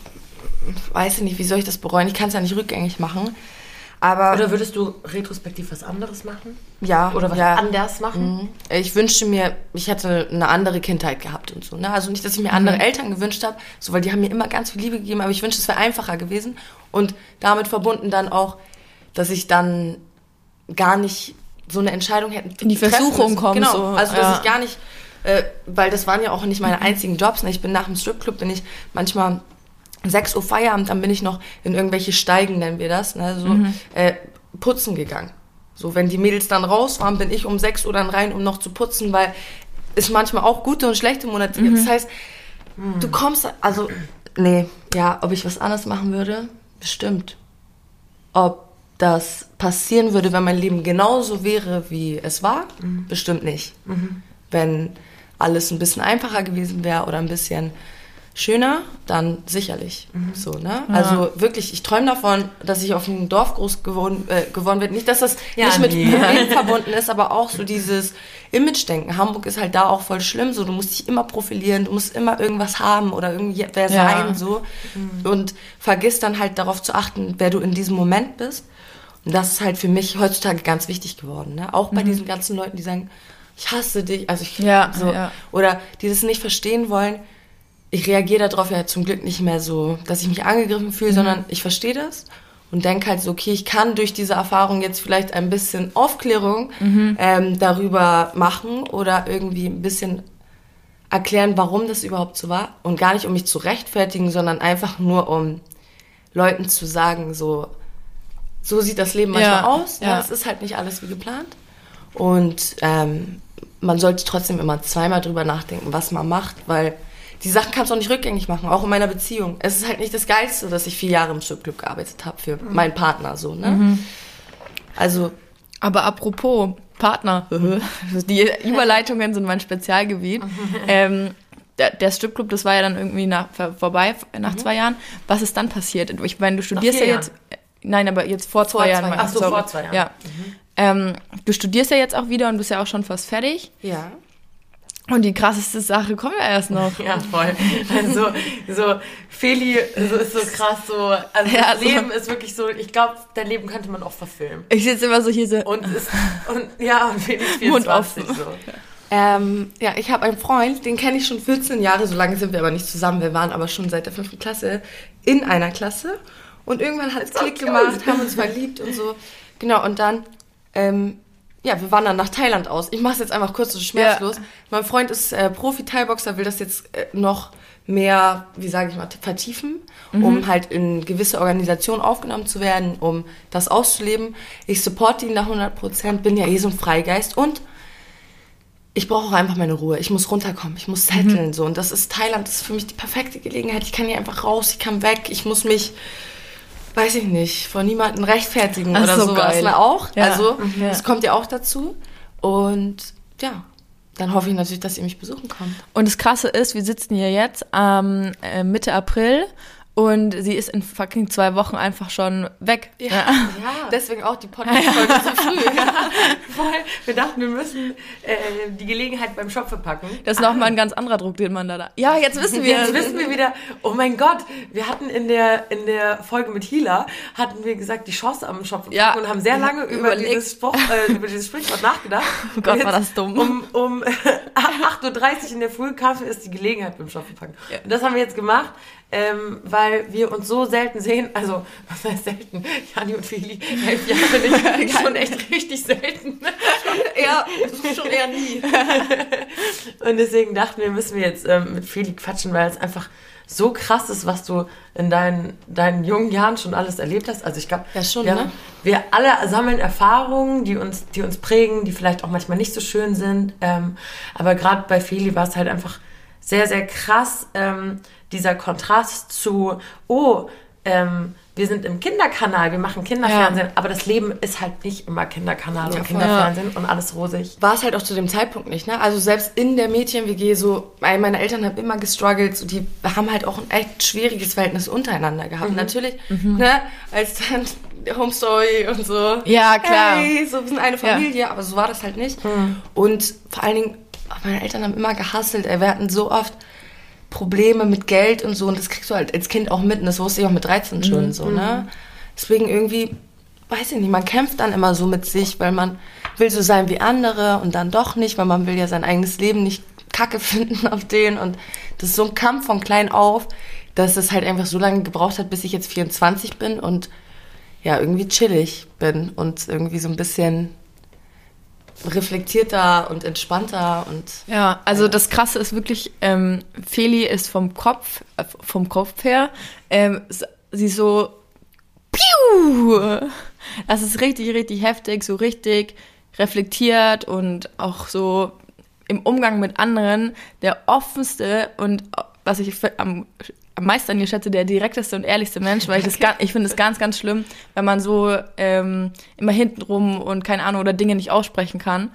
weiß ich nicht, wie soll ich das bereuen? Ich kann es ja nicht rückgängig machen. Aber Oder würdest du retrospektiv was anderes machen? Ja. Oder was ja. anders machen? Mhm. Ich wünschte mir, ich hätte eine andere Kindheit gehabt und so. Ne? Also nicht, dass ich mir andere mhm. Eltern gewünscht habe, so, weil die haben mir immer ganz viel Liebe gegeben, aber ich wünschte, es wäre einfacher gewesen. Und damit verbunden dann auch, dass ich dann gar nicht so eine Entscheidung hätten. In die Versuchung kommen. Genau. So. Also dass ja. ich gar nicht, äh, weil das waren ja auch nicht meine mhm. einzigen Jobs. Ne? Ich bin nach dem Stripclub bin ich manchmal 6 Uhr Feierabend, dann bin ich noch in irgendwelche Steigen, nennen wir das, ne? so mhm. äh, putzen gegangen. So, wenn die Mädels dann raus waren, bin ich um 6 Uhr dann rein, um noch zu putzen, weil es manchmal auch gute und schlechte Monate gibt. Mhm. Das heißt, du mhm. kommst, also, nee, ja, ob ich was anderes machen würde, bestimmt. Ob das passieren würde, wenn mein Leben genauso wäre, wie es war? Mhm. Bestimmt nicht. Mhm. Wenn alles ein bisschen einfacher gewesen wäre oder ein bisschen schöner, dann sicherlich. Mhm. So, ne? Ja. Also wirklich, ich träume davon, dass ich auf einem Dorf groß geworden, äh, geworden werde. Nicht, dass das ja, nicht mit nee. Problemen *laughs* verbunden ist, aber auch so dieses Image-Denken. Hamburg ist halt da auch voll schlimm. So, du musst dich immer profilieren, du musst immer irgendwas haben oder irgendwie wer ja. sein, so. Mhm. Und vergiss dann halt darauf zu achten, wer du in diesem Moment bist. Und das ist halt für mich heutzutage ganz wichtig geworden. Ne? Auch bei mhm. diesen ganzen Leuten, die sagen, ich hasse dich, also ich ja, so, ja. oder die das nicht verstehen wollen. Ich reagiere darauf ja zum Glück nicht mehr so, dass ich mich angegriffen fühle, mhm. sondern ich verstehe das und denke halt so, okay, ich kann durch diese Erfahrung jetzt vielleicht ein bisschen Aufklärung mhm. ähm, darüber machen oder irgendwie ein bisschen erklären, warum das überhaupt so war und gar nicht um mich zu rechtfertigen, sondern einfach nur um Leuten zu sagen, so so sieht das Leben manchmal ja, aus. Ne? Ja. Es ist halt nicht alles wie geplant. Und ähm, man sollte trotzdem immer zweimal drüber nachdenken, was man macht, weil die Sachen kannst du auch nicht rückgängig machen, auch in meiner Beziehung. Es ist halt nicht das Geilste, dass ich vier Jahre im Stripclub gearbeitet habe für mhm. meinen Partner, so, ne? Mhm. Also. Aber apropos Partner, *laughs* die Überleitungen sind mein Spezialgebiet. ähm, der, der Stripclub, das war ja dann irgendwie nach, vorbei nach mhm. zwei Jahren. Was ist dann passiert? Ich meine, du studierst ja jetzt, Nein, aber jetzt vor zwei, vor Jahren. Zwei, ach so, vor zwei Jahren. Ja. Mhm. Ähm, du studierst ja jetzt auch wieder und bist ja auch schon fast fertig. Ja. Und die krasseste Sache kommt ja erst noch. Ja, voll. Also, so, Feli so ist so krass, so, also ja, das Leben ist wirklich so, ich glaube, dein Leben könnte man auch verfilmen. Ich sitze immer so hier so. Und, ist, und ja, und Feli ist 24 so. Ähm, ja, ich habe einen Freund, den kenne ich schon 14 Jahre, so lange sind wir aber nicht zusammen. Wir waren aber schon seit der fünften Klasse in einer Klasse. Und irgendwann hat es Klick gemacht, haben uns verliebt und so. Genau, und dann ähm, ja, wir wandern nach Thailand aus. Ich mache es jetzt einfach kurz und schmerzlos. Ja. Mein Freund ist äh, Profi-Thai-Boxer, will das jetzt äh, noch mehr, wie sage ich mal, vertiefen, mhm. um halt in gewisse Organisationen aufgenommen zu werden, um das auszuleben. Ich supporte ihn nach 100 Prozent, bin ja eh so ein Freigeist und ich brauche auch einfach meine Ruhe. Ich muss runterkommen, ich muss setteln mhm. so. Und das ist Thailand, das ist für mich die perfekte Gelegenheit. Ich kann hier einfach raus, ich kann weg, ich muss mich weiß ich nicht, von niemandem rechtfertigen Ach, oder so sowas. Geil. auch. Ja. Also, mhm. das kommt ja auch dazu. Und ja, dann hoffe ich natürlich, dass ihr mich besuchen kommt. Und das Krasse ist, wir sitzen hier jetzt ähm, Mitte April und sie ist in fucking zwei Wochen einfach schon weg. Ja, ja. *laughs* deswegen auch die Podcast-Folge so früh. *laughs* Ja. Voll. Wir dachten, wir müssen äh, die Gelegenheit beim Shop verpacken. Das ist nochmal ein ganz anderer Druck, den man da da. Ja, jetzt wissen wir. Jetzt wissen wir wieder, oh mein Gott, wir hatten in der, in der Folge mit Hila, hatten wir gesagt, die Chance am Shop verpacken ja. und haben sehr lange über dieses, Spruch, äh, über dieses Sprichwort nachgedacht. *laughs* Oh Gott, war das dumm. Um, um 8.30 Uhr in der Früh Kaffee ist die Gelegenheit beim Shop verpacken. Ja. Und das haben wir jetzt gemacht ähm, weil wir uns so selten sehen. Also, was heißt selten? Jani und Feli, elf Jahre nicht, *laughs* schon echt richtig selten. *laughs* ja, schon eher nie. *laughs* und deswegen dachten wir, müssen wir jetzt ähm, mit Feli quatschen, weil es einfach so krass ist, was du in deinen, deinen jungen Jahren schon alles erlebt hast. Also ich glaube, ja, schon, wir, ne? wir alle sammeln Erfahrungen, die uns, die uns prägen, die vielleicht auch manchmal nicht so schön sind. Ähm, aber gerade bei Feli war es halt einfach sehr, sehr krass, ähm, dieser Kontrast zu, oh, ähm, wir sind im Kinderkanal, wir machen Kinderfernsehen, ja. aber das Leben ist halt nicht immer Kinderkanal ja, und Kinderfernsehen ja. und alles rosig. War es halt auch zu dem Zeitpunkt nicht, ne? Also selbst in der Mädchen-WG so, meine Eltern haben immer gestruggelt, so, die haben halt auch ein echt schwieriges Verhältnis untereinander gehabt. Mhm. Natürlich, mhm. ne, als dann Home Story und so. Ja, klar. Hey, so, wir sind eine Familie, aber so war das halt nicht. Mhm. Und vor allen Dingen, meine Eltern haben immer gehasselt, ey, wir hatten so oft Probleme mit Geld und so und das kriegst du halt als Kind auch mit und das wusste ich auch mit 13 schon mhm. so, ne? Deswegen irgendwie, weiß ich nicht, man kämpft dann immer so mit sich, weil man will so sein wie andere und dann doch nicht, weil man will ja sein eigenes Leben nicht kacke *laughs* finden auf den und das ist so ein Kampf von klein auf, dass es halt einfach so lange gebraucht hat, bis ich jetzt 24 bin und ja, irgendwie chillig bin und irgendwie so ein bisschen reflektierter und entspannter und ja also äh, das Krasse ist wirklich ähm, Feli ist vom Kopf äh, vom Kopf her ähm, sie so piu! Das ist richtig richtig heftig so richtig reflektiert und auch so im Umgang mit anderen der offenste und was ich am am meisten an ihr schätze, der direkteste und ehrlichste Mensch, weil ich das ich finde es ganz, ganz schlimm, wenn man so ähm, immer hintenrum und keine Ahnung oder Dinge nicht aussprechen kann.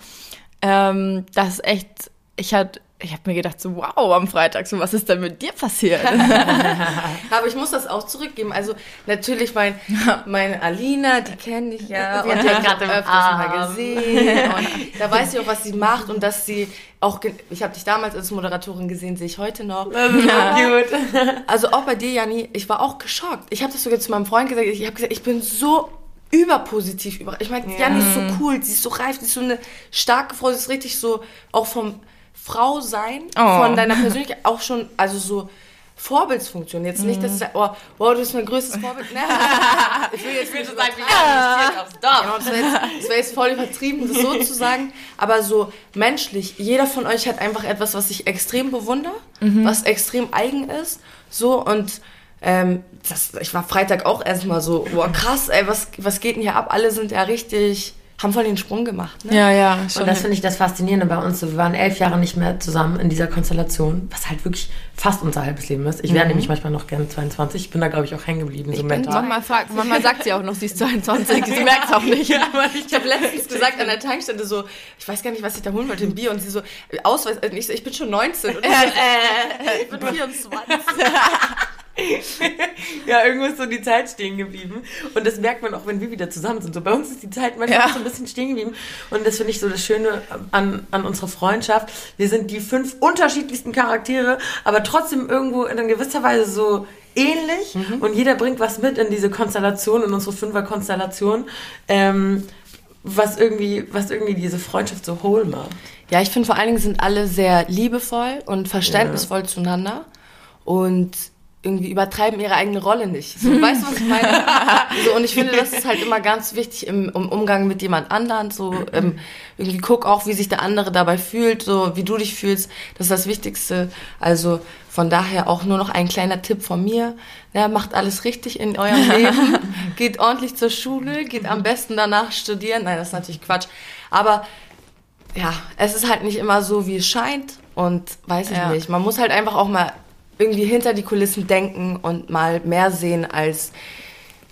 Ähm, das ist echt, ich hatte ich habe mir gedacht, so wow, am Freitag, so was ist denn mit dir passiert? *laughs* Aber ich muss das auch zurückgeben. Also natürlich mein, meine Alina, die kenne ich ja und die hat gerade öfters mal gesehen. Und da weiß ich auch, was sie macht und dass sie auch, ich habe dich damals als Moderatorin gesehen, sehe ich heute noch. Ja. Cute. Also auch bei dir, Jani, ich war auch geschockt. Ich habe das sogar zu meinem Freund gesagt. Ich habe gesagt, ich bin so überpositiv über. Ich meine, ja. Jani ist so cool, sie ist so reif, sie ist so eine starke Frau, sie ist richtig so auch vom Frau sein, oh. von deiner Persönlichkeit auch schon, also so Vorbildsfunktion. Jetzt nicht, dass du sagst, oh, wow, du bist mein größtes Vorbild. Ne? *laughs* ich will jetzt nicht sagen, wie ja. aufs Dorf. Genau, das wäre jetzt, wär jetzt voll übertrieben, das so zu sagen. Aber so menschlich, jeder von euch hat einfach etwas, was ich extrem bewundere, mhm. was extrem eigen ist. So und ähm, das, ich war Freitag auch erstmal so, boah, krass, ey, was, was geht denn hier ab? Alle sind ja richtig haben voll den Sprung gemacht. Ne? Ja, ja. Schon. Und das finde ich das Faszinierende bei uns. Wir waren elf Jahre nicht mehr zusammen in dieser Konstellation, was halt wirklich fast unser halbes Leben ist. Ich wäre mhm. nämlich manchmal noch gerne 22. Ich bin da, glaube ich, auch hängen geblieben. So Manchmal, fragt, manchmal sagt sie auch noch, sie ist 22. Sie merkt es auch nicht. Ja, ich habe letztens *laughs* gesagt an der Tankstelle so, ich weiß gar nicht, was ich da holen wollte, ein Bier. Und sie so, Ausweis, ich, so, ich bin schon 19. Und ich, äh, ich bin 24. *laughs* *laughs* ja, irgendwo ist so die Zeit stehen geblieben. Und das merkt man auch, wenn wir wieder zusammen sind. So bei uns ist die Zeit manchmal ja. so ein bisschen stehen geblieben. Und das finde ich so das Schöne an, an unserer Freundschaft. Wir sind die fünf unterschiedlichsten Charaktere, aber trotzdem irgendwo in gewisser Weise so ähnlich. Mhm. Und jeder bringt was mit in diese Konstellation, in unsere Fünfer-Konstellation. Ähm, was irgendwie, was irgendwie diese Freundschaft so whole macht. Ja, ich finde vor allen Dingen sind alle sehr liebevoll und verständnisvoll ja. zueinander und irgendwie übertreiben ihre eigene Rolle nicht. So, weißt du, was ich meine? *laughs* so, und ich finde, das ist halt immer ganz wichtig im, im Umgang mit jemand anderen. So, ähm, irgendwie guck auch, wie sich der andere dabei fühlt, so wie du dich fühlst. Das ist das Wichtigste. Also von daher auch nur noch ein kleiner Tipp von mir. Ja, macht alles richtig in eurem *laughs* Leben. geht ordentlich zur Schule, geht am besten danach studieren. Nein, das ist natürlich Quatsch. Aber ja, es ist halt nicht immer so, wie es scheint. Und weiß ich ja. nicht. Man muss halt einfach auch mal irgendwie hinter die Kulissen denken und mal mehr sehen als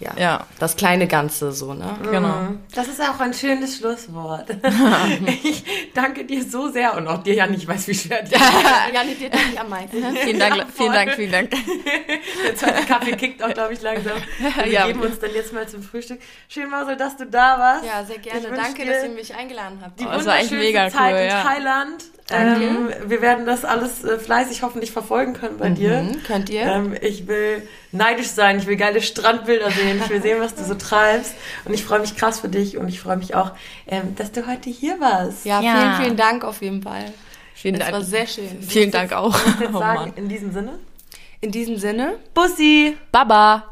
ja, ja. das kleine Ganze so, ne? Genau. Mhm. Das ist auch ein schönes Schlusswort. *laughs* ich danke dir so sehr und auch dir, Jan, ich weiß, wie schwer *laughs* dir Janni, dir danke ich am meisten. *laughs* vielen Dank, vielen Dank, vielen Dank. Der zweite Kaffee kickt auch, glaube ich, langsam. Wir ja. geben uns dann jetzt mal zum Frühstück. Schön, Marcel, dass du da warst. Ja, sehr gerne. Danke, dass ihr mich eingeladen habt. Die oh, das war echt mega Zeit cool, in ja. Thailand. Ähm, wir werden das alles äh, fleißig hoffentlich verfolgen können bei mhm, dir. Könnt ihr? Ähm, ich will neidisch sein, ich will geile Strandbilder sehen, ich will sehen, was du so treibst. Und ich freue mich krass für dich und ich freue mich auch, ähm, dass du heute hier warst. Ja, ja, vielen, vielen Dank auf jeden Fall. Vielen das Dank. war sehr schön. Vielen Dank auch. *laughs* Oh, sagen, in diesem Sinne? In diesem Sinne. Bussi. Baba.